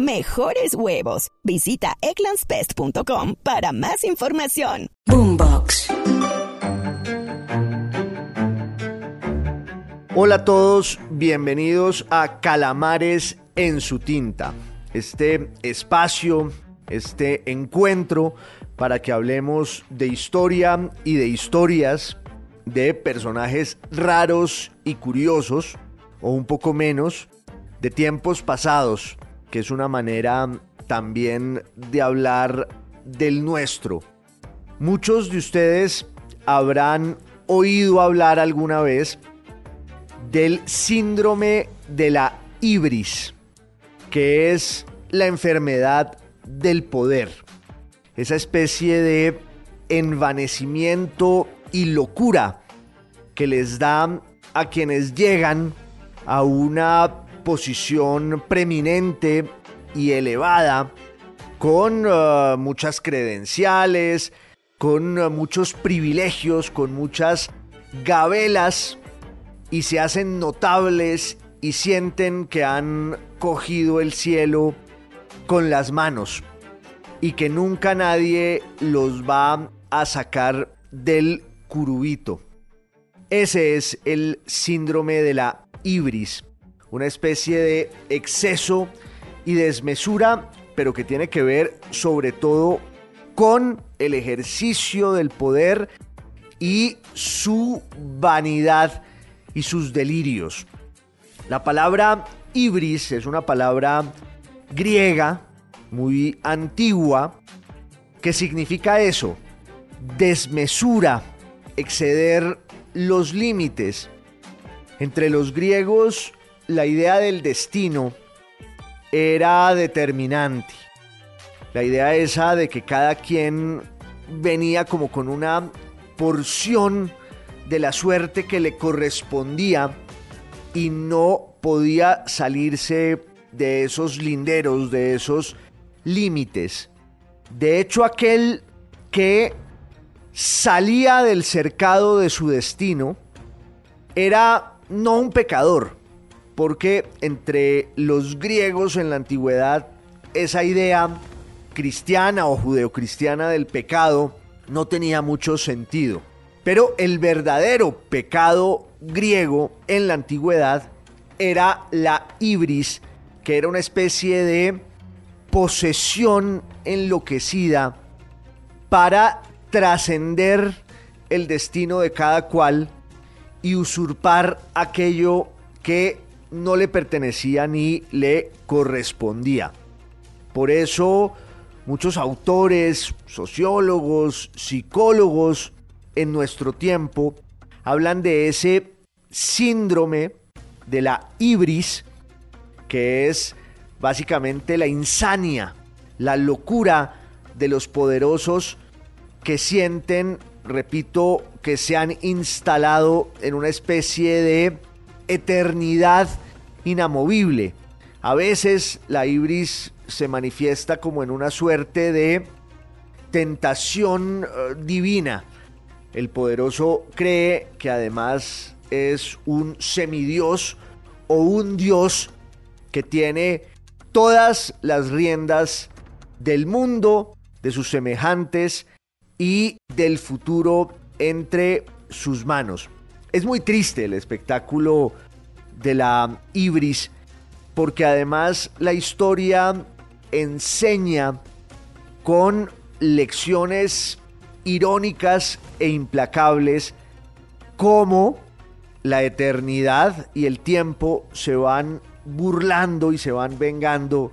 mejores huevos. Visita eclanspest.com para más información. Boombox. Hola a todos, bienvenidos a Calamares en su tinta. Este espacio, este encuentro para que hablemos de historia y de historias de personajes raros y curiosos, o un poco menos, de tiempos pasados, que es una manera también de hablar del nuestro. Muchos de ustedes habrán oído hablar alguna vez del síndrome de la ibris, que es la enfermedad del poder, esa especie de envanecimiento y locura que les da a quienes llegan a una posición preeminente y elevada, con uh, muchas credenciales, con uh, muchos privilegios, con muchas gabelas, y se hacen notables y sienten que han cogido el cielo con las manos y que nunca nadie los va a sacar del curubito. Ese es el síndrome de la ibris una especie de exceso y desmesura, pero que tiene que ver sobre todo con el ejercicio del poder y su vanidad y sus delirios. La palabra ibris es una palabra griega muy antigua que significa eso, desmesura, exceder los límites. Entre los griegos la idea del destino era determinante. La idea esa de que cada quien venía como con una porción de la suerte que le correspondía y no podía salirse de esos linderos, de esos límites. De hecho, aquel que salía del cercado de su destino era no un pecador, porque entre los griegos en la antigüedad esa idea cristiana o judeocristiana del pecado no tenía mucho sentido. Pero el verdadero pecado griego en la antigüedad era la ibris, que era una especie de posesión enloquecida para trascender el destino de cada cual y usurpar aquello que no le pertenecía ni le correspondía. Por eso muchos autores, sociólogos, psicólogos en nuestro tiempo hablan de ese síndrome de la ibris, que es básicamente la insania, la locura de los poderosos que sienten, repito, que se han instalado en una especie de eternidad inamovible. A veces la ibris se manifiesta como en una suerte de tentación eh, divina. El poderoso cree que además es un semidios o un dios que tiene todas las riendas del mundo, de sus semejantes y del futuro entre sus manos. Es muy triste el espectáculo de la Ibris porque además la historia enseña con lecciones irónicas e implacables cómo la eternidad y el tiempo se van burlando y se van vengando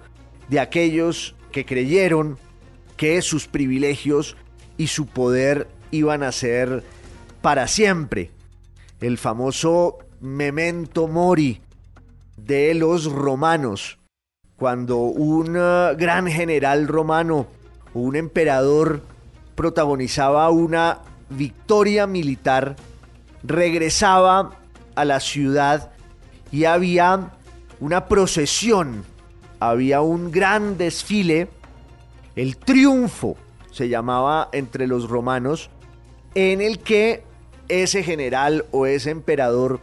de aquellos que creyeron que sus privilegios y su poder iban a ser para siempre. El famoso memento mori de los romanos, cuando un eh, gran general romano un emperador protagonizaba una victoria militar, regresaba a la ciudad y había una procesión, había un gran desfile, el triunfo se llamaba entre los romanos, en el que ese general o ese emperador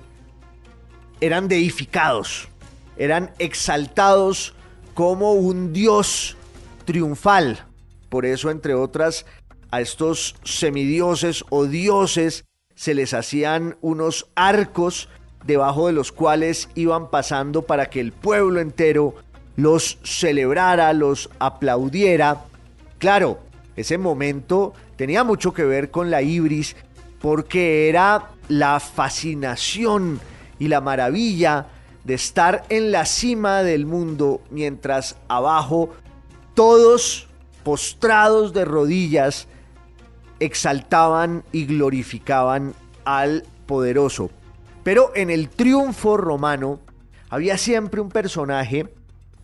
eran deificados, eran exaltados como un dios triunfal. Por eso, entre otras, a estos semidioses o dioses se les hacían unos arcos debajo de los cuales iban pasando para que el pueblo entero los celebrara, los aplaudiera. Claro, ese momento tenía mucho que ver con la ibris porque era la fascinación y la maravilla de estar en la cima del mundo mientras abajo todos postrados de rodillas exaltaban y glorificaban al poderoso. Pero en el triunfo romano había siempre un personaje,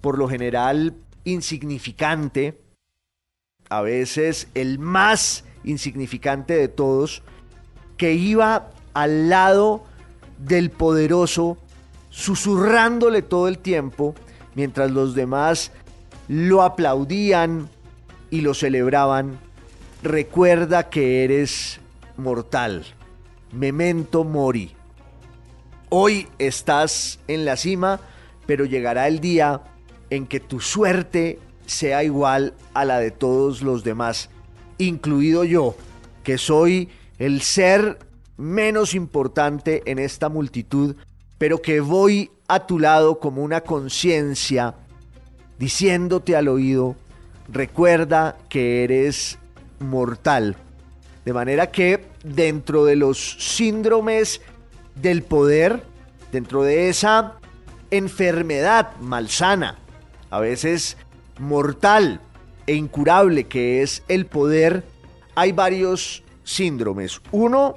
por lo general insignificante, a veces el más insignificante de todos, que iba al lado del poderoso, susurrándole todo el tiempo, mientras los demás lo aplaudían y lo celebraban. Recuerda que eres mortal. Memento mori. Hoy estás en la cima, pero llegará el día en que tu suerte sea igual a la de todos los demás, incluido yo, que soy el ser menos importante en esta multitud, pero que voy a tu lado como una conciencia, diciéndote al oído, recuerda que eres mortal. De manera que dentro de los síndromes del poder, dentro de esa enfermedad malsana, a veces mortal e incurable que es el poder, hay varios síndromes. Uno,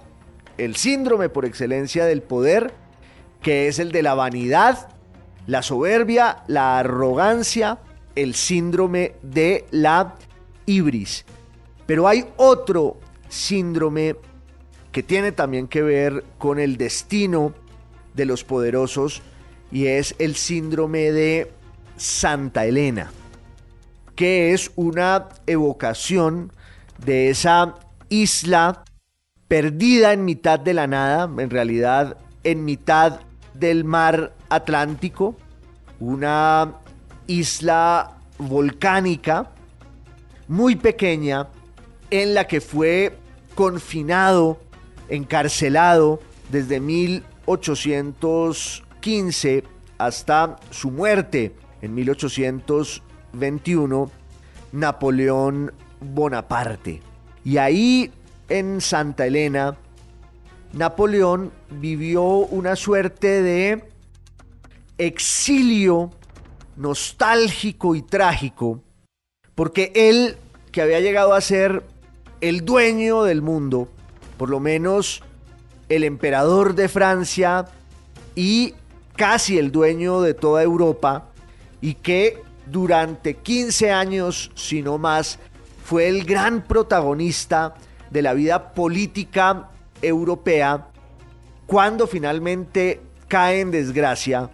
el síndrome por excelencia del poder, que es el de la vanidad, la soberbia, la arrogancia, el síndrome de la ibris. Pero hay otro síndrome que tiene también que ver con el destino de los poderosos y es el síndrome de Santa Elena, que es una evocación de esa isla perdida en mitad de la nada, en realidad en mitad del mar Atlántico, una isla volcánica muy pequeña en la que fue confinado, encarcelado desde 1815 hasta su muerte en 1821, Napoleón Bonaparte. Y ahí en Santa Elena, Napoleón vivió una suerte de exilio nostálgico y trágico, porque él, que había llegado a ser el dueño del mundo, por lo menos el emperador de Francia y casi el dueño de toda Europa, y que durante 15 años, si no más, fue el gran protagonista de la vida política europea, cuando finalmente cae en desgracia,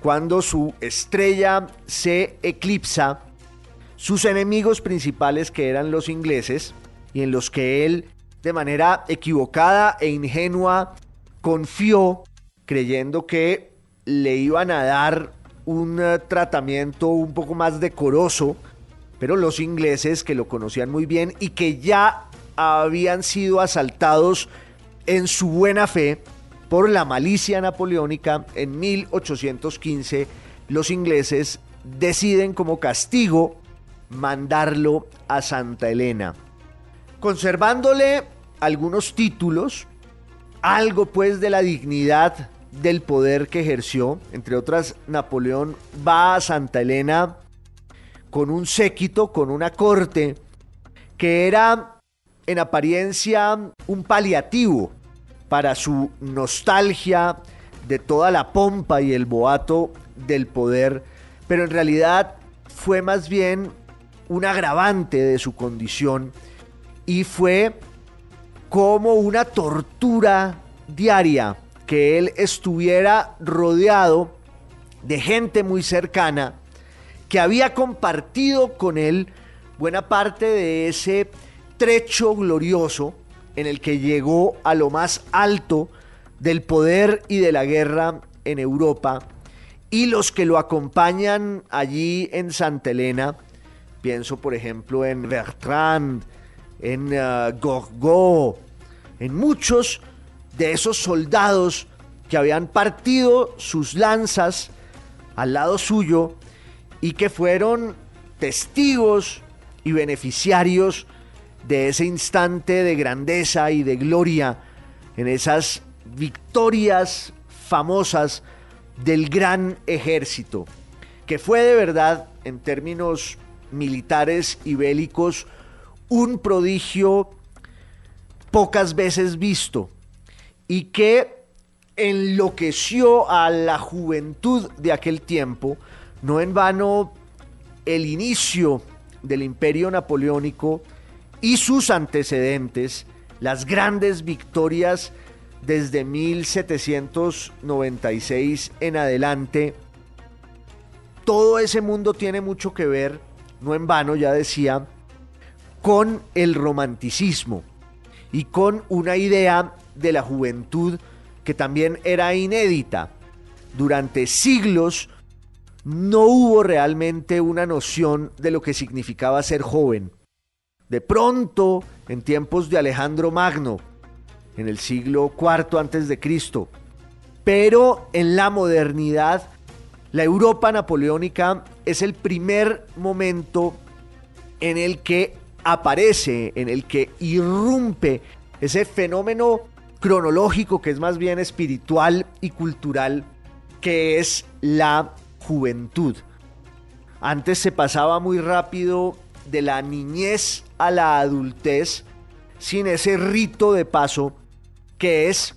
cuando su estrella se eclipsa, sus enemigos principales que eran los ingleses, y en los que él de manera equivocada e ingenua confió creyendo que le iban a dar un eh, tratamiento un poco más decoroso, pero los ingleses que lo conocían muy bien y que ya habían sido asaltados en su buena fe por la malicia napoleónica en 1815, los ingleses deciden como castigo mandarlo a Santa Elena, conservándole algunos títulos, algo pues de la dignidad del poder que ejerció, entre otras Napoleón va a Santa Elena con un séquito, con una corte, que era en apariencia un paliativo para su nostalgia de toda la pompa y el boato del poder, pero en realidad fue más bien un agravante de su condición y fue como una tortura diaria que él estuviera rodeado de gente muy cercana que había compartido con él buena parte de ese trecho glorioso en el que llegó a lo más alto del poder y de la guerra en Europa y los que lo acompañan allí en Santa Elena, pienso por ejemplo en Bertrand, en uh, Gorgo, en muchos de esos soldados que habían partido sus lanzas al lado suyo y que fueron testigos y beneficiarios de ese instante de grandeza y de gloria en esas victorias famosas del gran ejército, que fue de verdad, en términos militares y bélicos, un prodigio pocas veces visto y que enloqueció a la juventud de aquel tiempo, no en vano el inicio del imperio napoleónico y sus antecedentes, las grandes victorias desde 1796 en adelante, todo ese mundo tiene mucho que ver, no en vano ya decía, con el romanticismo y con una idea de la juventud que también era inédita. Durante siglos no hubo realmente una noción de lo que significaba ser joven. De pronto, en tiempos de Alejandro Magno, en el siglo IV antes de Cristo, pero en la modernidad, la Europa napoleónica es el primer momento en el que aparece, en el que irrumpe ese fenómeno cronológico que es más bien espiritual y cultural, que es la juventud. Antes se pasaba muy rápido de la niñez a la adultez sin ese rito de paso que es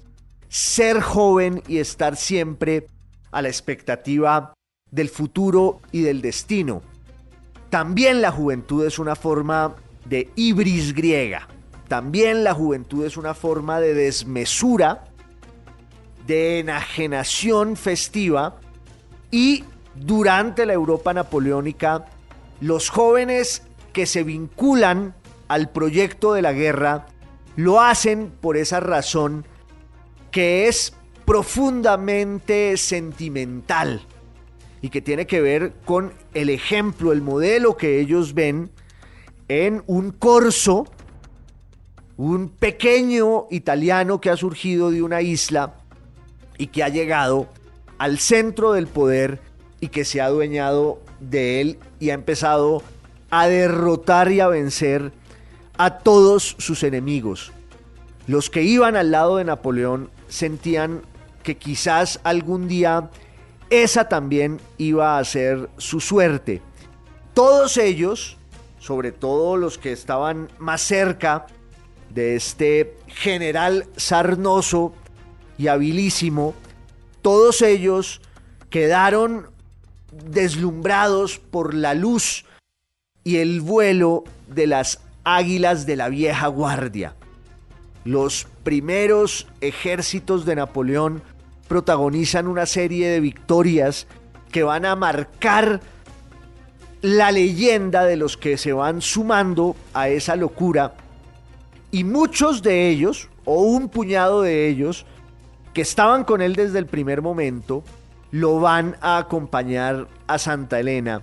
ser joven y estar siempre a la expectativa del futuro y del destino. También la juventud es una forma de ibris griega. También la juventud es una forma de desmesura, de enajenación festiva y durante la Europa napoleónica, los jóvenes que se vinculan al proyecto de la guerra lo hacen por esa razón que es profundamente sentimental y que tiene que ver con el ejemplo, el modelo que ellos ven en un corso, un pequeño italiano que ha surgido de una isla y que ha llegado al centro del poder y que se ha adueñado de él y ha empezado a derrotar y a vencer a todos sus enemigos. Los que iban al lado de Napoleón sentían que quizás algún día esa también iba a ser su suerte. Todos ellos sobre todo los que estaban más cerca de este general sarnoso y habilísimo, todos ellos quedaron deslumbrados por la luz y el vuelo de las águilas de la vieja guardia. Los primeros ejércitos de Napoleón protagonizan una serie de victorias que van a marcar la leyenda de los que se van sumando a esa locura y muchos de ellos, o un puñado de ellos, que estaban con él desde el primer momento, lo van a acompañar a Santa Elena.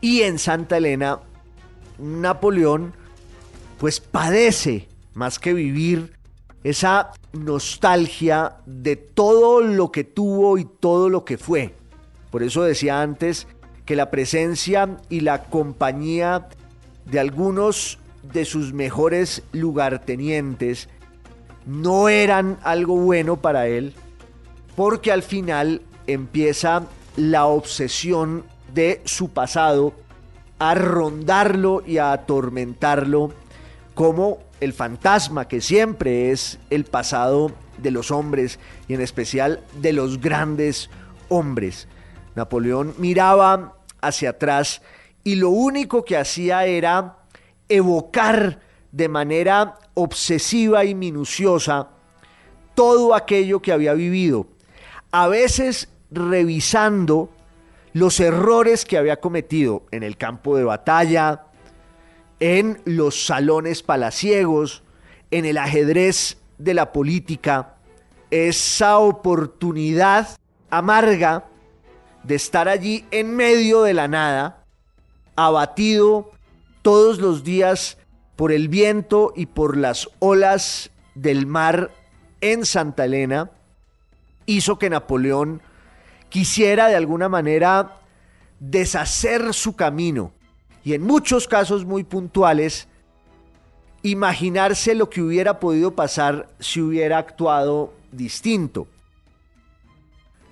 Y en Santa Elena, Napoleón, pues padece, más que vivir, esa nostalgia de todo lo que tuvo y todo lo que fue. Por eso decía antes que la presencia y la compañía de algunos de sus mejores lugartenientes no eran algo bueno para él, porque al final empieza la obsesión de su pasado a rondarlo y a atormentarlo como el fantasma que siempre es el pasado de los hombres y en especial de los grandes hombres. Napoleón miraba hacia atrás y lo único que hacía era evocar de manera obsesiva y minuciosa todo aquello que había vivido, a veces revisando los errores que había cometido en el campo de batalla, en los salones palaciegos, en el ajedrez de la política, esa oportunidad amarga de estar allí en medio de la nada, abatido todos los días por el viento y por las olas del mar en Santa Elena, hizo que Napoleón quisiera de alguna manera deshacer su camino y en muchos casos muy puntuales, imaginarse lo que hubiera podido pasar si hubiera actuado distinto.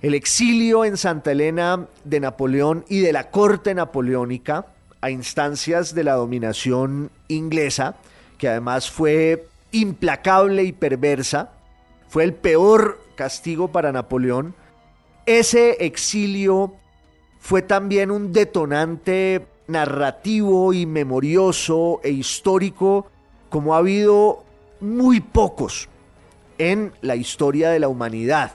El exilio en Santa Elena de Napoleón y de la corte napoleónica a instancias de la dominación inglesa, que además fue implacable y perversa, fue el peor castigo para Napoleón. Ese exilio fue también un detonante narrativo y memorioso e histórico como ha habido muy pocos en la historia de la humanidad.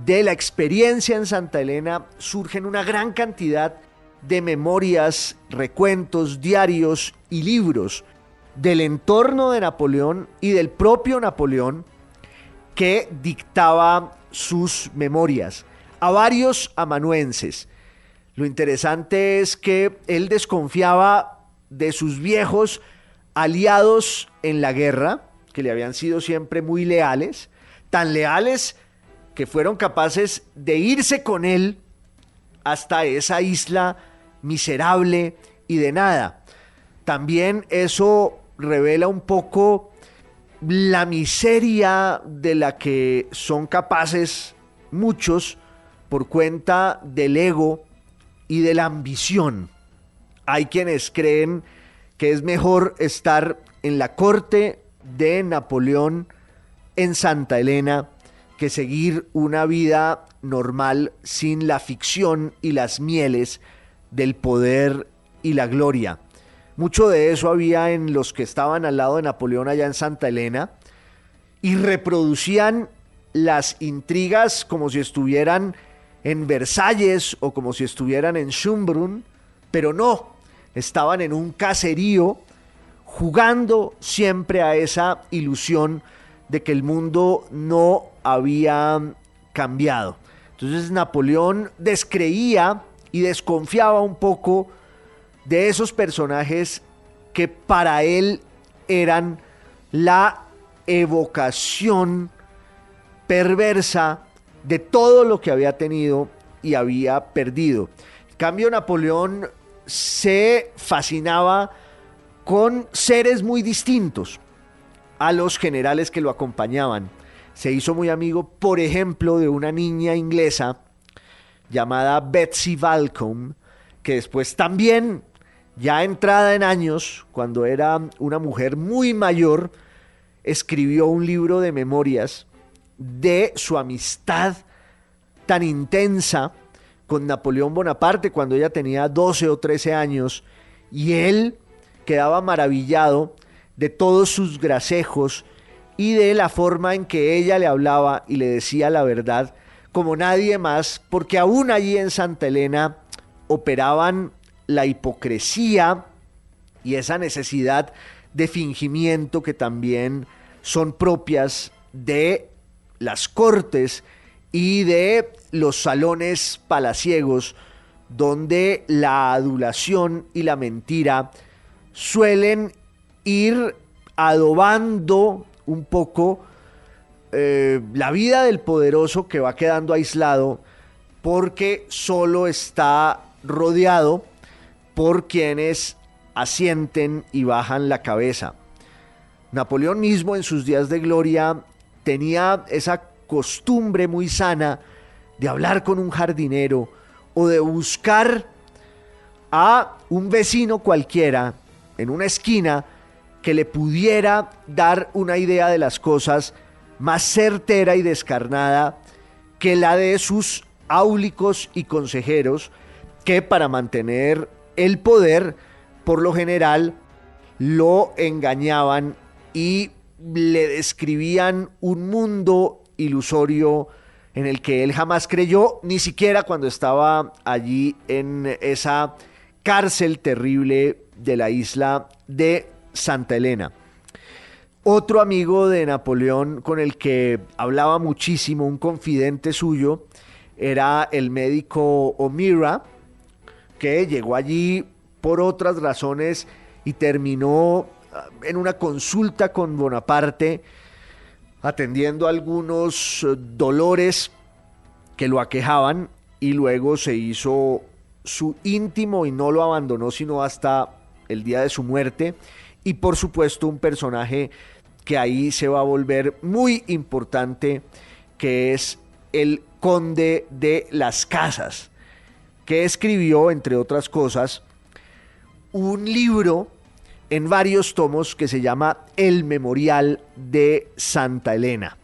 De la experiencia en Santa Elena surgen una gran cantidad de memorias, recuentos, diarios y libros del entorno de Napoleón y del propio Napoleón que dictaba sus memorias a varios amanuenses. Lo interesante es que él desconfiaba de sus viejos aliados en la guerra, que le habían sido siempre muy leales, tan leales que fueron capaces de irse con él hasta esa isla miserable y de nada. También eso revela un poco la miseria de la que son capaces muchos por cuenta del ego y de la ambición. Hay quienes creen que es mejor estar en la corte de Napoleón en Santa Elena que seguir una vida normal sin la ficción y las mieles del poder y la gloria. Mucho de eso había en los que estaban al lado de Napoleón allá en Santa Elena y reproducían las intrigas como si estuvieran en Versalles o como si estuvieran en Schönbrunn, pero no, estaban en un caserío jugando siempre a esa ilusión de que el mundo no había cambiado. Entonces Napoleón descreía y desconfiaba un poco de esos personajes que para él eran la evocación perversa de todo lo que había tenido y había perdido. En cambio, Napoleón se fascinaba con seres muy distintos a los generales que lo acompañaban. Se hizo muy amigo, por ejemplo, de una niña inglesa llamada Betsy Balcom, que después también, ya entrada en años, cuando era una mujer muy mayor, escribió un libro de memorias de su amistad tan intensa con Napoleón Bonaparte cuando ella tenía 12 o 13 años y él quedaba maravillado de todos sus grasejos y de la forma en que ella le hablaba y le decía la verdad como nadie más, porque aún allí en Santa Elena operaban la hipocresía y esa necesidad de fingimiento que también son propias de las cortes y de los salones palaciegos donde la adulación y la mentira suelen ir adobando un poco eh, la vida del poderoso que va quedando aislado porque solo está rodeado por quienes asienten y bajan la cabeza. Napoleón mismo en sus días de gloria tenía esa costumbre muy sana de hablar con un jardinero o de buscar a un vecino cualquiera en una esquina que le pudiera dar una idea de las cosas más certera y descarnada que la de sus áulicos y consejeros que para mantener el poder, por lo general, lo engañaban y le describían un mundo ilusorio en el que él jamás creyó, ni siquiera cuando estaba allí en esa cárcel terrible de la isla de Santa Elena. Otro amigo de Napoleón con el que hablaba muchísimo, un confidente suyo, era el médico O'Meara, que llegó allí por otras razones y terminó en una consulta con Bonaparte atendiendo algunos eh, dolores que lo aquejaban y luego se hizo su íntimo y no lo abandonó sino hasta el día de su muerte. Y por supuesto un personaje que ahí se va a volver muy importante, que es el conde de las casas, que escribió, entre otras cosas, un libro en varios tomos que se llama El Memorial de Santa Elena.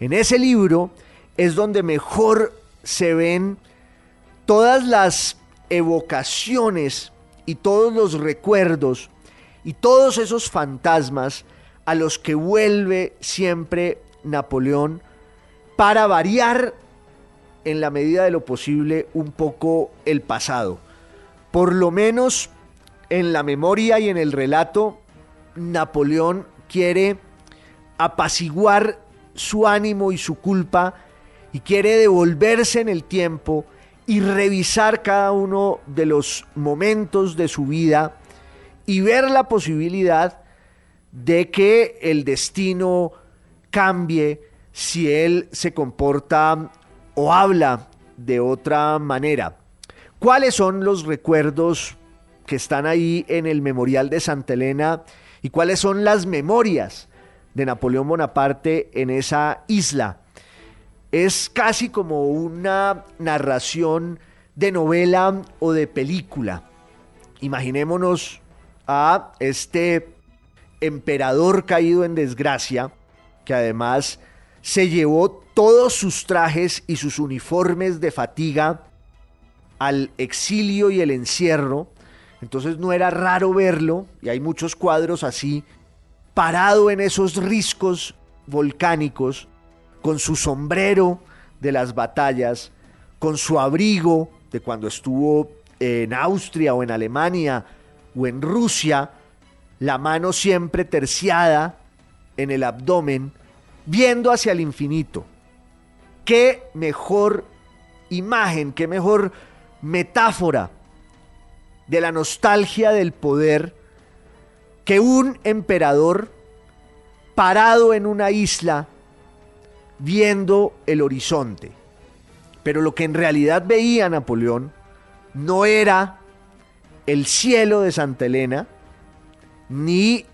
En ese libro es donde mejor se ven todas las evocaciones y todos los recuerdos y todos esos fantasmas a los que vuelve siempre Napoleón para variar en la medida de lo posible un poco el pasado. Por lo menos en la memoria y en el relato, Napoleón quiere apaciguar su ánimo y su culpa y quiere devolverse en el tiempo y revisar cada uno de los momentos de su vida y ver la posibilidad de que el destino cambie si él se comporta o habla de otra manera. ¿Cuáles son los recuerdos que están ahí en el Memorial de Santa Elena y cuáles son las memorias de Napoleón Bonaparte en esa isla? Es casi como una narración de novela o de película. Imaginémonos a este emperador caído en desgracia, que además se llevó todos sus trajes y sus uniformes de fatiga al exilio y el encierro. Entonces no era raro verlo, y hay muchos cuadros así, parado en esos riscos volcánicos, con su sombrero de las batallas, con su abrigo de cuando estuvo en Austria o en Alemania o en Rusia, la mano siempre terciada en el abdomen, viendo hacia el infinito. Qué mejor imagen, qué mejor metáfora de la nostalgia del poder que un emperador parado en una isla viendo el horizonte. Pero lo que en realidad veía Napoleón no era el cielo de Santa Elena, ni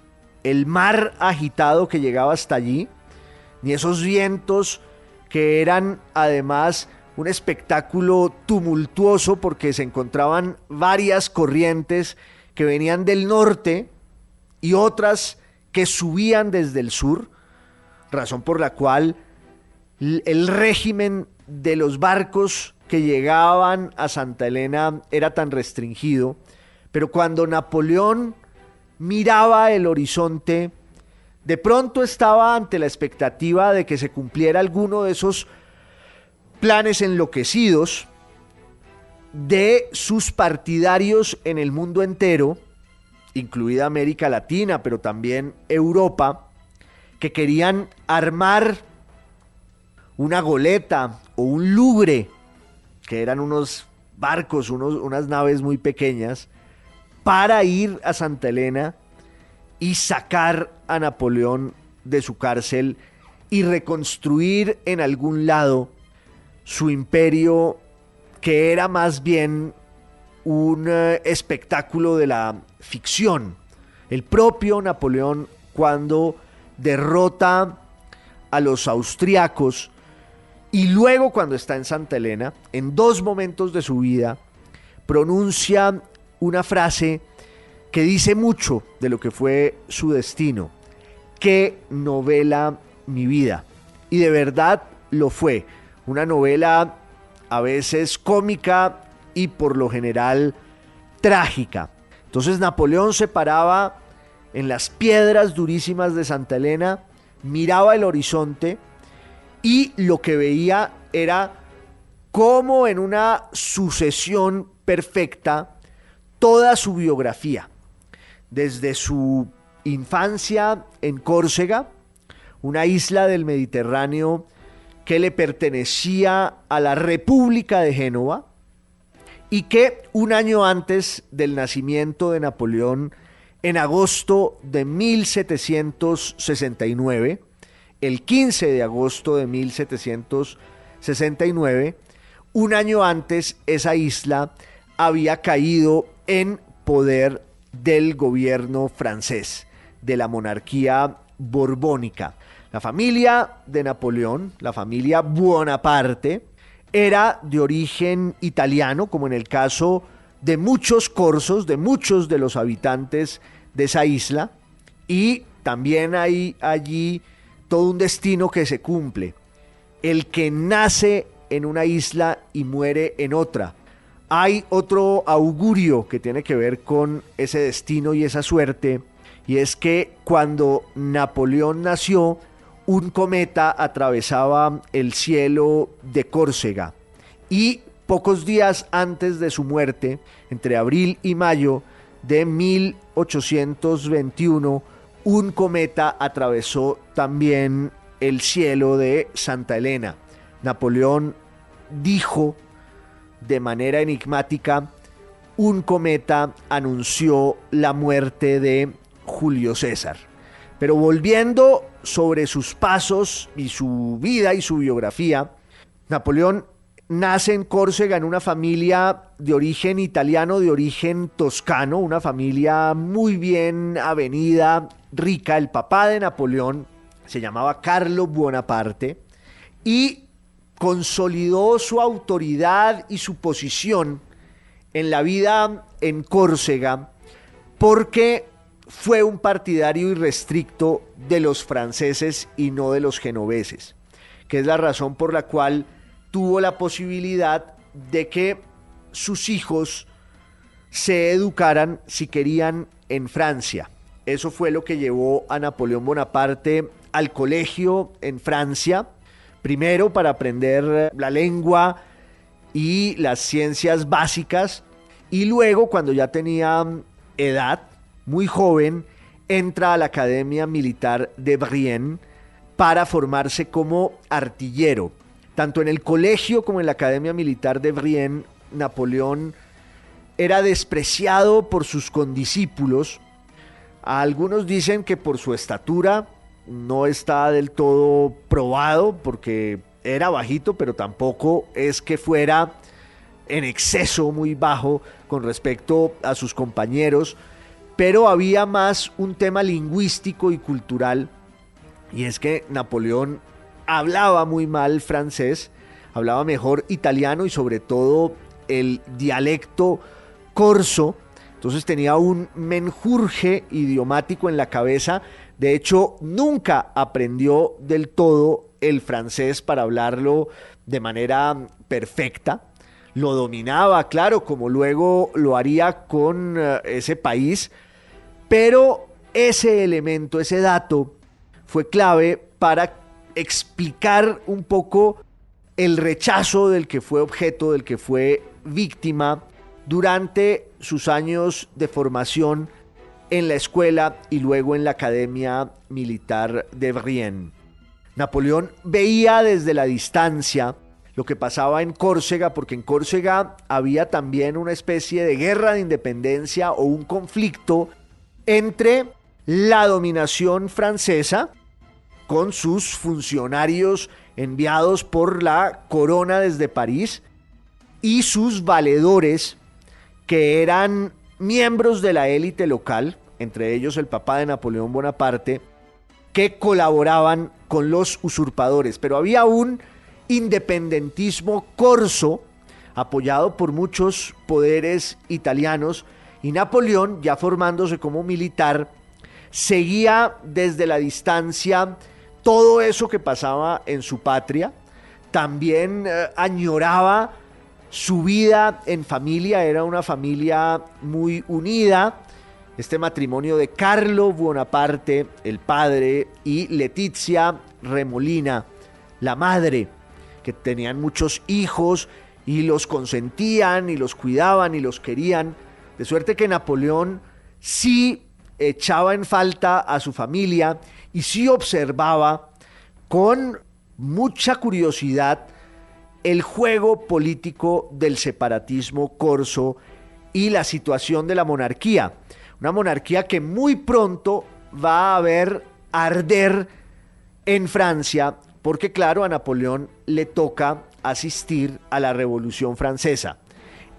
el mar agitado que llegaba hasta allí, ni esos vientos que eran además un espectáculo tumultuoso porque se encontraban varias corrientes que venían del norte y otras que subían desde el sur, razón por la cual el régimen de los barcos que llegaban a Santa Elena era tan restringido, pero cuando Napoleón miraba el horizonte, de pronto estaba ante la expectativa de que se cumpliera alguno de esos planes enloquecidos de sus partidarios en el mundo entero, incluida América Latina, pero también Europa, que querían armar una goleta o un lugre, que eran unos barcos, unos, unas naves muy pequeñas, para ir a Santa Elena y sacar a Napoleón de su cárcel y reconstruir en algún lado su imperio que era más bien un eh, espectáculo de la ficción. El propio Napoleón cuando derrota a los austriacos y luego cuando está en Santa Elena, en dos momentos de su vida, pronuncia una frase que dice mucho de lo que fue su destino. Qué novela mi vida. Y de verdad lo fue. Una novela a veces cómica y por lo general trágica. Entonces Napoleón se paraba en las piedras durísimas de Santa Elena, miraba el horizonte y lo que veía era como en una sucesión perfecta toda su biografía, desde su infancia en Córcega, una isla del Mediterráneo que le pertenecía a la República de Génova y que un año antes del nacimiento de Napoleón, en agosto de 1769, el 15 de agosto de 1769, un año antes esa isla había caído en poder del gobierno francés, de la monarquía borbónica. La familia de Napoleón, la familia Buonaparte, era de origen italiano, como en el caso de muchos corsos, de muchos de los habitantes de esa isla, y también hay allí todo un destino que se cumple. El que nace en una isla y muere en otra. Hay otro augurio que tiene que ver con ese destino y esa suerte, y es que cuando Napoleón nació, un cometa atravesaba el cielo de Córcega y pocos días antes de su muerte, entre abril y mayo de 1821, un cometa atravesó también el cielo de Santa Elena. Napoleón dijo de manera enigmática, un cometa anunció la muerte de Julio César. Pero volviendo sobre sus pasos y su vida y su biografía, Napoleón nace en Córcega en una familia de origen italiano, de origen toscano, una familia muy bien avenida, rica. El papá de Napoleón se llamaba Carlo Buonaparte y consolidó su autoridad y su posición en la vida en Córcega porque fue un partidario irrestricto de los franceses y no de los genoveses, que es la razón por la cual tuvo la posibilidad de que sus hijos se educaran si querían en Francia. Eso fue lo que llevó a Napoleón Bonaparte al colegio en Francia, primero para aprender la lengua y las ciencias básicas, y luego cuando ya tenía edad, muy joven, entra a la Academia Militar de Brienne para formarse como artillero. Tanto en el colegio como en la Academia Militar de Brienne, Napoleón era despreciado por sus condiscípulos. Algunos dicen que por su estatura no está del todo probado porque era bajito, pero tampoco es que fuera en exceso muy bajo con respecto a sus compañeros pero había más un tema lingüístico y cultural, y es que Napoleón hablaba muy mal francés, hablaba mejor italiano y sobre todo el dialecto corso, entonces tenía un menjurje idiomático en la cabeza, de hecho nunca aprendió del todo el francés para hablarlo de manera perfecta, lo dominaba, claro, como luego lo haría con eh, ese país, pero ese elemento, ese dato, fue clave para explicar un poco el rechazo del que fue objeto, del que fue víctima durante sus años de formación en la escuela y luego en la Academia Militar de Brienne. Napoleón veía desde la distancia lo que pasaba en Córcega, porque en Córcega había también una especie de guerra de independencia o un conflicto entre la dominación francesa con sus funcionarios enviados por la corona desde París y sus valedores que eran miembros de la élite local, entre ellos el papá de Napoleón Bonaparte, que colaboraban con los usurpadores. Pero había un independentismo corso apoyado por muchos poderes italianos y Napoleón, ya formándose como militar, seguía desde la distancia todo eso que pasaba en su patria, también eh, añoraba su vida en familia, era una familia muy unida. Este matrimonio de Carlo Bonaparte, el padre, y Letizia Remolina, la madre, que tenían muchos hijos y los consentían y los cuidaban y los querían, de suerte que Napoleón sí echaba en falta a su familia y sí observaba con mucha curiosidad el juego político del separatismo corso y la situación de la monarquía. Una monarquía que muy pronto va a ver arder en Francia, porque claro, a Napoleón le toca asistir a la Revolución Francesa.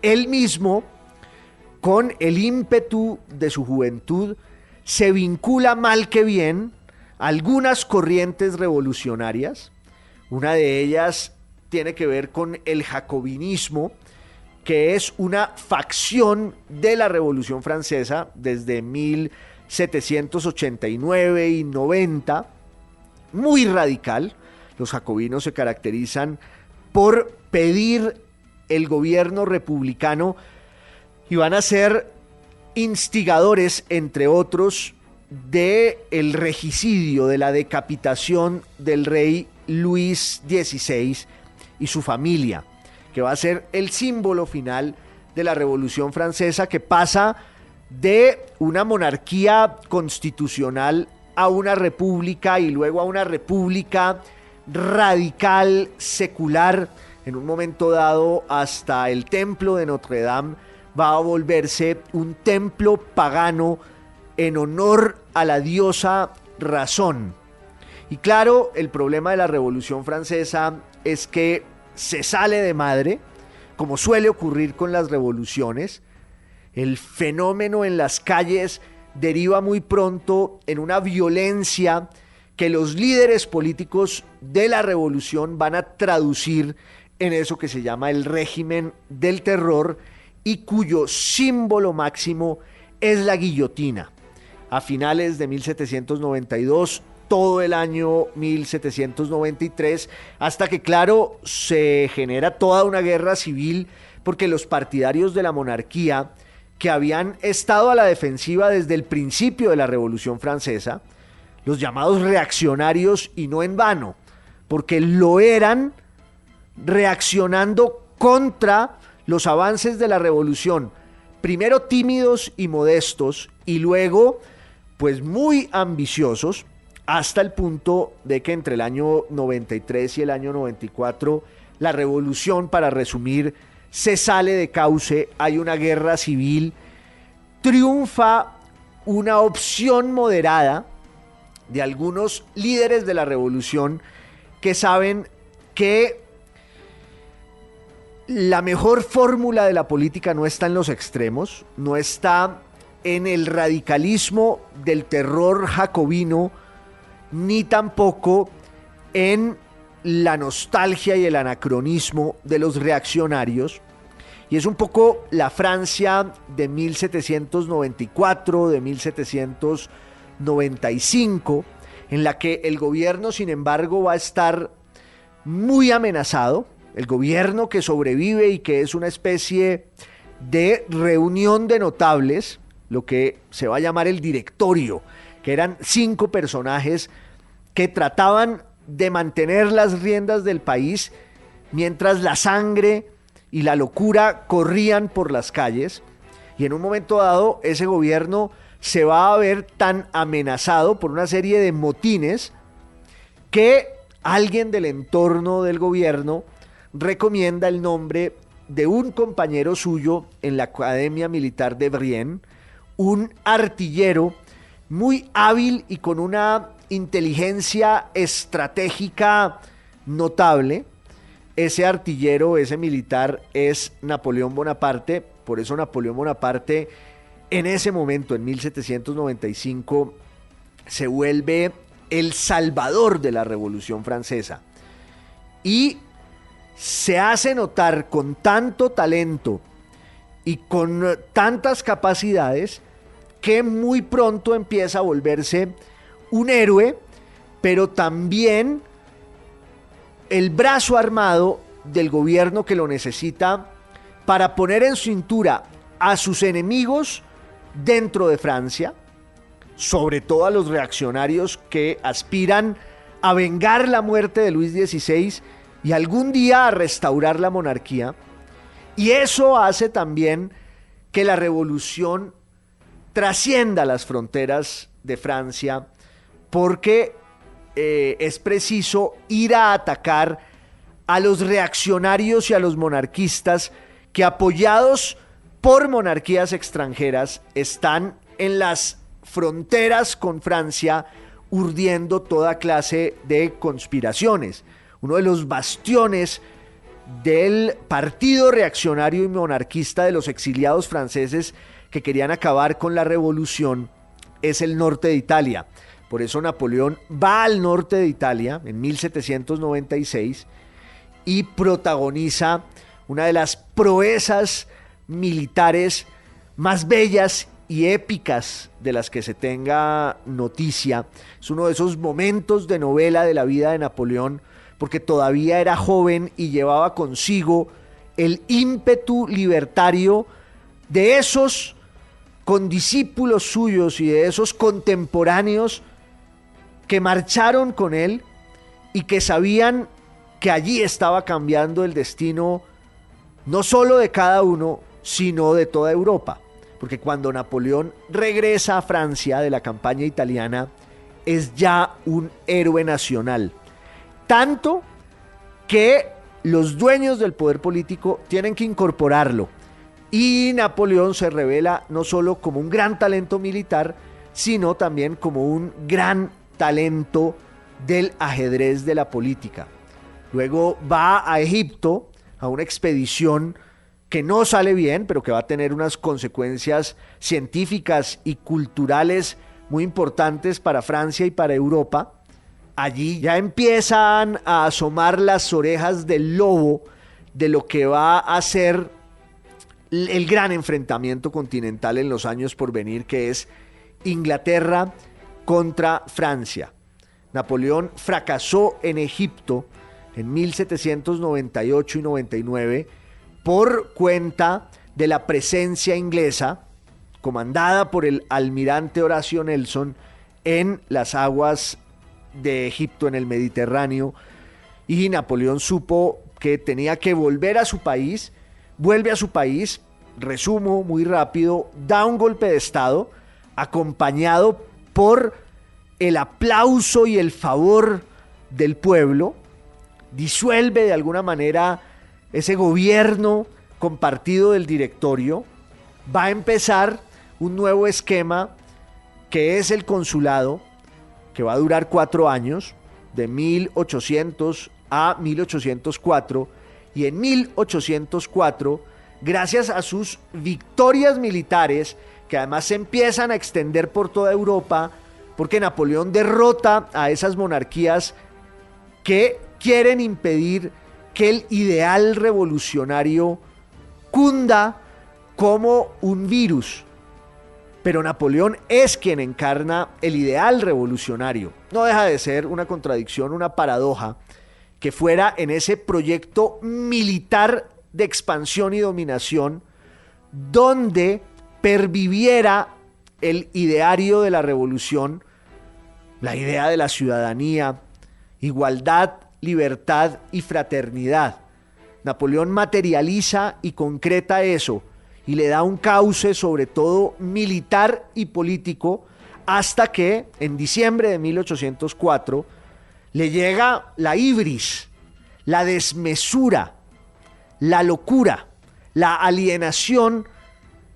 Él mismo, con el ímpetu de su juventud, se vincula mal que bien a algunas corrientes revolucionarias. Una de ellas tiene que ver con el jacobinismo, que es una facción de la Revolución Francesa desde 1789 y 90, muy radical. Los jacobinos se caracterizan por pedir el gobierno republicano y van a ser instigadores, entre otros, de el regicidio, de la decapitación del rey Luis XVI y su familia que va a ser el símbolo final de la Revolución Francesa que pasa de una monarquía constitucional a una república y luego a una república radical, secular, en un momento dado hasta el templo de Notre Dame va a volverse un templo pagano en honor a la diosa razón. Y claro, el problema de la Revolución Francesa es que se sale de madre, como suele ocurrir con las revoluciones. El fenómeno en las calles deriva muy pronto en una violencia que los líderes políticos de la revolución van a traducir en eso que se llama el régimen del terror y cuyo símbolo máximo es la guillotina. A finales de 1792 todo el año 1793, hasta que, claro, se genera toda una guerra civil porque los partidarios de la monarquía, que habían estado a la defensiva desde el principio de la Revolución Francesa, los llamados reaccionarios, y no en vano, porque lo eran reaccionando contra los avances de la revolución, primero tímidos y modestos, y luego, pues muy ambiciosos, hasta el punto de que entre el año 93 y el año 94 la revolución, para resumir, se sale de cauce, hay una guerra civil, triunfa una opción moderada de algunos líderes de la revolución que saben que la mejor fórmula de la política no está en los extremos, no está en el radicalismo del terror jacobino, ni tampoco en la nostalgia y el anacronismo de los reaccionarios. Y es un poco la Francia de 1794, de 1795, en la que el gobierno, sin embargo, va a estar muy amenazado. El gobierno que sobrevive y que es una especie de reunión de notables, lo que se va a llamar el directorio que eran cinco personajes que trataban de mantener las riendas del país mientras la sangre y la locura corrían por las calles. Y en un momento dado ese gobierno se va a ver tan amenazado por una serie de motines que alguien del entorno del gobierno recomienda el nombre de un compañero suyo en la Academia Militar de Brienne, un artillero muy hábil y con una inteligencia estratégica notable. Ese artillero, ese militar es Napoleón Bonaparte, por eso Napoleón Bonaparte en ese momento, en 1795, se vuelve el salvador de la Revolución Francesa. Y se hace notar con tanto talento y con tantas capacidades que muy pronto empieza a volverse un héroe, pero también el brazo armado del gobierno que lo necesita para poner en cintura a sus enemigos dentro de Francia, sobre todo a los reaccionarios que aspiran a vengar la muerte de Luis XVI y algún día a restaurar la monarquía. Y eso hace también que la revolución trascienda las fronteras de Francia porque eh, es preciso ir a atacar a los reaccionarios y a los monarquistas que apoyados por monarquías extranjeras están en las fronteras con Francia urdiendo toda clase de conspiraciones. Uno de los bastiones del partido reaccionario y monarquista de los exiliados franceses que querían acabar con la revolución es el norte de Italia. Por eso Napoleón va al norte de Italia en 1796 y protagoniza una de las proezas militares más bellas y épicas de las que se tenga noticia. Es uno de esos momentos de novela de la vida de Napoleón, porque todavía era joven y llevaba consigo el ímpetu libertario de esos condiscípulos suyos y de esos contemporáneos que marcharon con él y que sabían que allí estaba cambiando el destino no solo de cada uno, sino de toda Europa. Porque cuando Napoleón regresa a Francia de la campaña italiana, es ya un héroe nacional. Tanto que los dueños del poder político tienen que incorporarlo. Y Napoleón se revela no solo como un gran talento militar, sino también como un gran talento del ajedrez de la política. Luego va a Egipto a una expedición que no sale bien, pero que va a tener unas consecuencias científicas y culturales muy importantes para Francia y para Europa. Allí ya empiezan a asomar las orejas del lobo de lo que va a ser el gran enfrentamiento continental en los años por venir, que es Inglaterra contra Francia. Napoleón fracasó en Egipto en 1798 y 99 por cuenta de la presencia inglesa comandada por el almirante Horacio Nelson en las aguas de Egipto en el Mediterráneo. Y Napoleón supo que tenía que volver a su país, vuelve a su país, resumo muy rápido, da un golpe de estado acompañado por el aplauso y el favor del pueblo, disuelve de alguna manera ese gobierno compartido del directorio, va a empezar un nuevo esquema que es el consulado, que va a durar cuatro años, de 1800 a 1804, y en 1804, gracias a sus victorias militares, que además se empiezan a extender por toda Europa, porque Napoleón derrota a esas monarquías que quieren impedir que el ideal revolucionario cunda como un virus. Pero Napoleón es quien encarna el ideal revolucionario. No deja de ser una contradicción, una paradoja, que fuera en ese proyecto militar de expansión y dominación donde perviviera el ideario de la revolución, la idea de la ciudadanía, igualdad, libertad y fraternidad. Napoleón materializa y concreta eso y le da un cauce sobre todo militar y político hasta que en diciembre de 1804 le llega la ibris, la desmesura, la locura, la alienación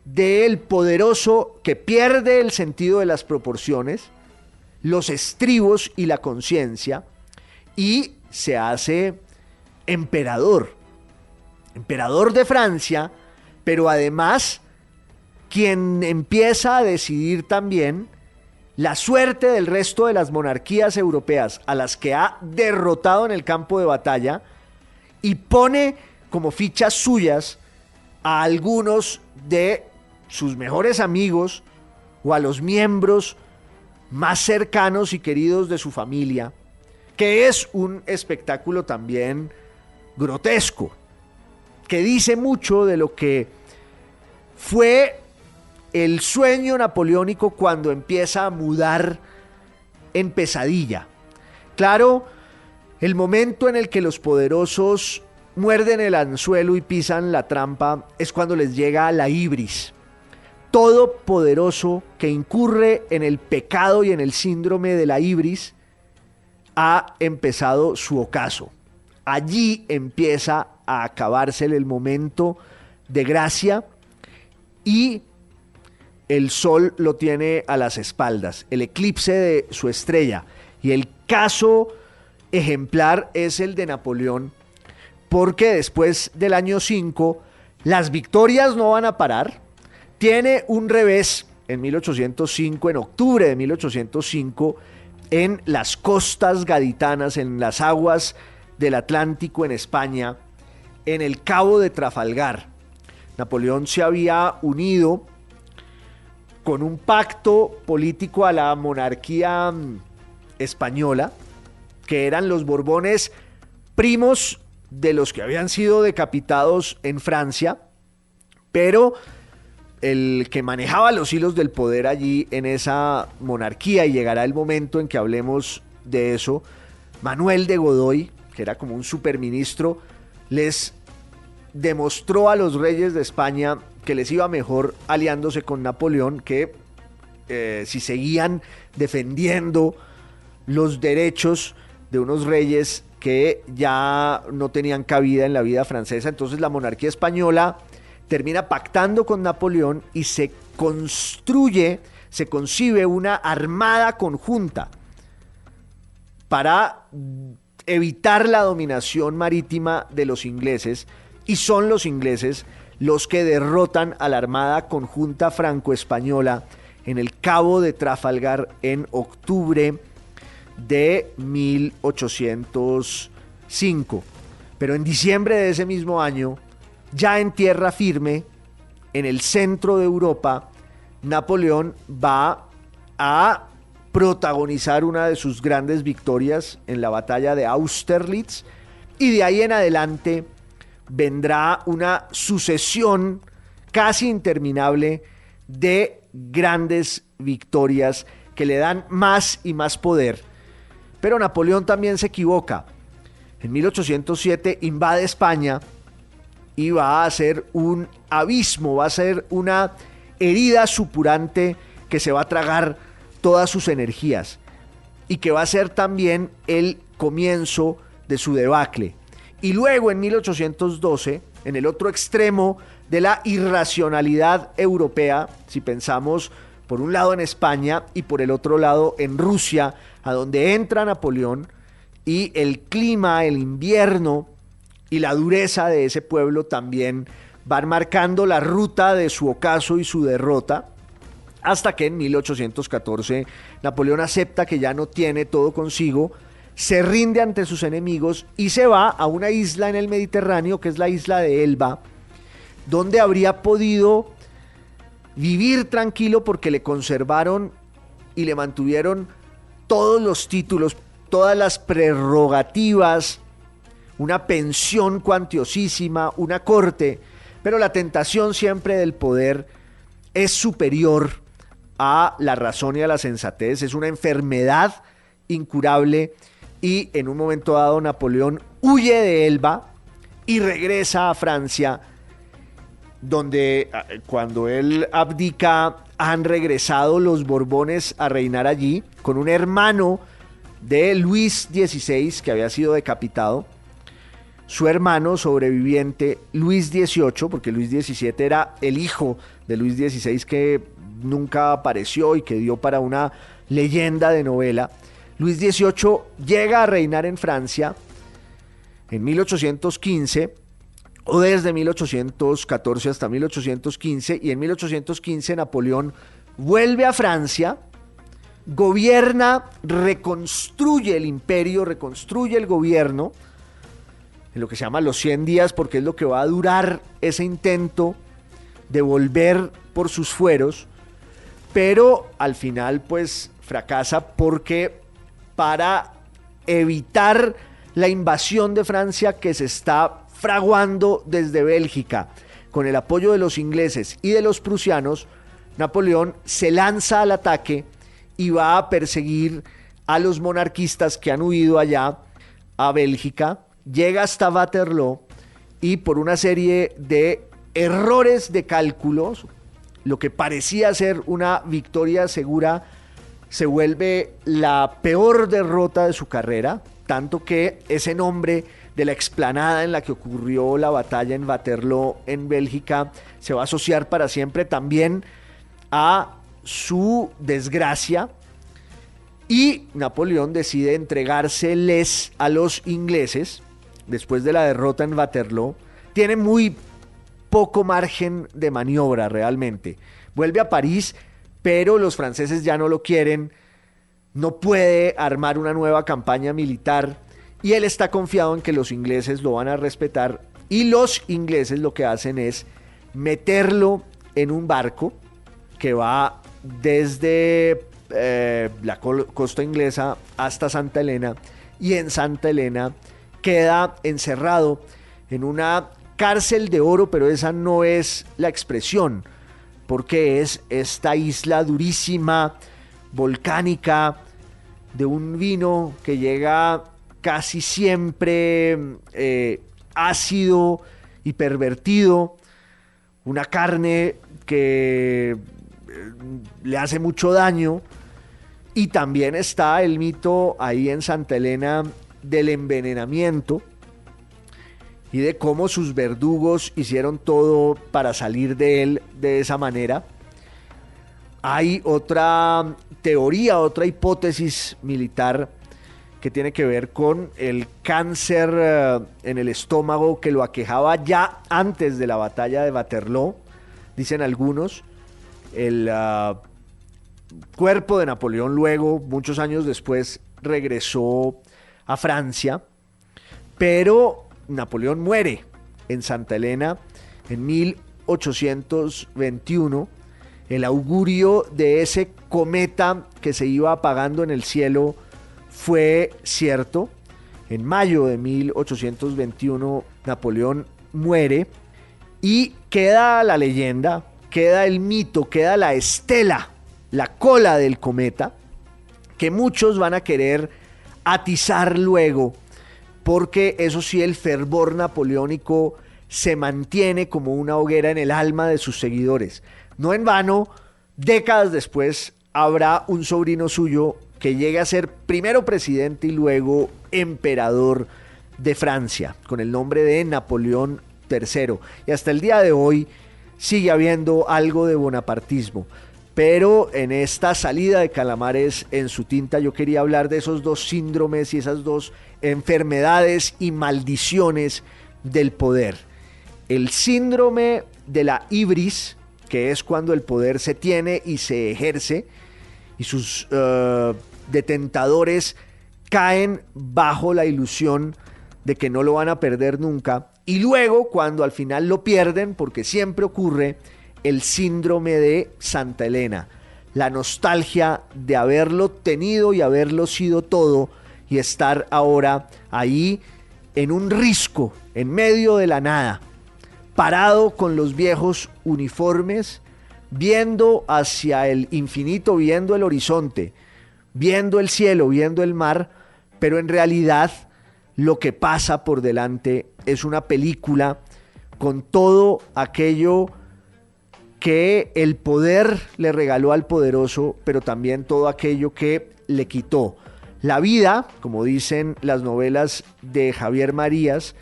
del poderoso que pierde el sentido de las proporciones, los estribos y la conciencia, y se hace emperador, emperador de Francia, pero además quien empieza a decidir también la suerte del resto de las monarquías europeas a las que ha derrotado en el campo de batalla y pone como fichas suyas a algunos de sus mejores amigos o a los miembros más cercanos y queridos de su familia, que es un espectáculo también grotesco, que dice mucho de lo que fue el sueño napoleónico cuando empieza a mudar en pesadilla. Claro, el momento en el que los poderosos muerden el anzuelo y pisan la trampa es cuando les llega la ibris. Todo poderoso que incurre en el pecado y en el síndrome de la ibris ha empezado su ocaso. Allí empieza a acabarse el momento de gracia y el sol lo tiene a las espaldas, el eclipse de su estrella. Y el caso ejemplar es el de Napoleón, porque después del año 5 las victorias no van a parar. Tiene un revés en 1805, en octubre de 1805, en las costas gaditanas, en las aguas del Atlántico en España, en el Cabo de Trafalgar. Napoleón se había unido con un pacto político a la monarquía mm, española, que eran los Borbones primos de los que habían sido decapitados en Francia, pero el que manejaba los hilos del poder allí en esa monarquía, y llegará el momento en que hablemos de eso, Manuel de Godoy, que era como un superministro, les demostró a los reyes de España que les iba mejor aliándose con Napoleón que eh, si seguían defendiendo los derechos de unos reyes que ya no tenían cabida en la vida francesa. Entonces la monarquía española termina pactando con Napoleón y se construye, se concibe una armada conjunta para evitar la dominación marítima de los ingleses y son los ingleses los que derrotan a la Armada Conjunta Franco-Española en el Cabo de Trafalgar en octubre de 1805. Pero en diciembre de ese mismo año, ya en tierra firme, en el centro de Europa, Napoleón va a protagonizar una de sus grandes victorias en la batalla de Austerlitz y de ahí en adelante vendrá una sucesión casi interminable de grandes victorias que le dan más y más poder. Pero Napoleón también se equivoca. En 1807 invade España y va a ser un abismo, va a ser una herida supurante que se va a tragar todas sus energías y que va a ser también el comienzo de su debacle. Y luego en 1812, en el otro extremo de la irracionalidad europea, si pensamos por un lado en España y por el otro lado en Rusia, a donde entra Napoleón, y el clima, el invierno y la dureza de ese pueblo también van marcando la ruta de su ocaso y su derrota, hasta que en 1814 Napoleón acepta que ya no tiene todo consigo, se rinde ante sus enemigos y se va a una isla en el Mediterráneo, que es la isla de Elba, donde habría podido vivir tranquilo porque le conservaron y le mantuvieron todos los títulos, todas las prerrogativas, una pensión cuantiosísima, una corte, pero la tentación siempre del poder es superior a la razón y a la sensatez, es una enfermedad incurable y en un momento dado Napoleón huye de Elba y regresa a Francia, donde ah, cuando él abdica han regresado los Borbones a reinar allí con un hermano de Luis XVI que había sido decapitado. Su hermano sobreviviente, Luis XVIII, porque Luis XVII era el hijo de Luis XVI que nunca apareció y que dio para una leyenda de novela. Luis XVIII llega a reinar en Francia en 1815 o desde 1814 hasta 1815 y en 1815 Napoleón vuelve a Francia, gobierna, reconstruye el imperio, reconstruye el gobierno en lo que se llama los 100 días porque es lo que va a durar ese intento de volver por sus fueros, pero al final pues fracasa porque para evitar la invasión de Francia que se está fraguando desde Bélgica con el apoyo de los ingleses y de los prusianos, Napoleón se lanza al ataque y va a perseguir a los monarquistas que han huido allá a Bélgica, llega hasta Waterloo y por una serie de errores de cálculos, lo que parecía ser una victoria segura se vuelve la peor derrota de su carrera, tanto que ese nombre de la explanada en la que ocurrió la batalla en Waterloo en Bélgica se va a asociar para siempre también a su desgracia y Napoleón decide entregárseles a los ingleses después de la derrota en Waterloo. Tiene muy poco margen de maniobra realmente. Vuelve a París, pero los franceses ya no lo quieren. No puede armar una nueva campaña militar y él está confiado en que los ingleses lo van a respetar y los ingleses lo que hacen es meterlo en un barco que va desde eh, la costa inglesa hasta Santa Elena y en Santa Elena queda encerrado en una cárcel de oro, pero esa no es la expresión, porque es esta isla durísima, volcánica, de un vino que llega casi siempre eh, ácido y pervertido, una carne que eh, le hace mucho daño, y también está el mito ahí en Santa Elena del envenenamiento y de cómo sus verdugos hicieron todo para salir de él de esa manera. Hay otra teoría, otra hipótesis militar que tiene que ver con el cáncer eh, en el estómago que lo aquejaba ya antes de la batalla de Waterloo, dicen algunos. El ah, cuerpo de Napoleón luego, muchos años después, regresó a Francia, pero Napoleón muere en Santa Elena en 1821. El augurio de ese cometa que se iba apagando en el cielo fue cierto. En mayo de 1821 Napoleón muere y queda la leyenda, queda el mito, queda la estela la cola del cometa, que muchos van a querer atizar luego, porque eso sí, el fervor napoleónico se mantiene como una hoguera en el alma de sus seguidores. No en vano, décadas después habrá un sobrino suyo que llegue a ser primero presidente y luego emperador de Francia, con el nombre de Napoleón III. Y hasta el día de hoy sigue habiendo algo de bonapartismo. Pero en esta salida de calamares en su tinta yo quería hablar de esos dos síndromes y esas dos enfermedades y maldiciones del poder. El síndrome de la ibris, que es cuando el poder se tiene y se ejerce y sus eh, detentadores caen bajo la ilusión de que no lo van a perder nunca. Y luego cuando al final lo pierden, porque siempre ocurre, el síndrome de Santa Elena, la nostalgia de haberlo tenido y haberlo sido todo y estar ahora ahí en un risco, en medio de la nada, parado con los viejos uniformes, viendo hacia el infinito, viendo el horizonte, viendo el cielo, viendo el mar, pero en realidad lo que pasa por delante es una película con todo aquello que el poder le regaló al poderoso, pero también todo aquello que le quitó. La vida, como dicen las novelas de Javier Marías,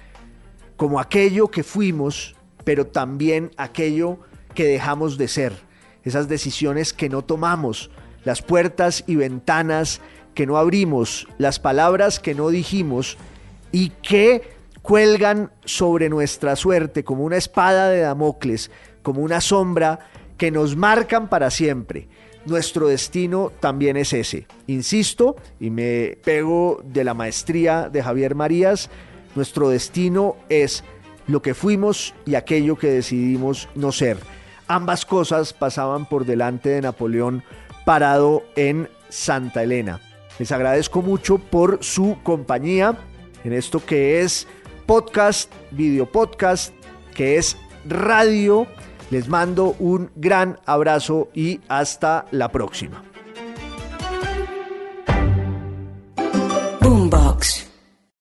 como aquello que fuimos, pero también aquello que dejamos de ser. Esas decisiones que no tomamos, las puertas y ventanas que no abrimos, las palabras que no dijimos y que cuelgan sobre nuestra suerte como una espada de Damocles como una sombra que nos marcan para siempre. Nuestro destino también es ese. Insisto, y me pego de la maestría de Javier Marías, nuestro destino es lo que fuimos y aquello que decidimos no ser. Ambas cosas pasaban por delante de Napoleón parado en Santa Elena. Les agradezco mucho por su compañía en esto que es podcast, video podcast, que es radio les mando un gran abrazo y hasta la próxima.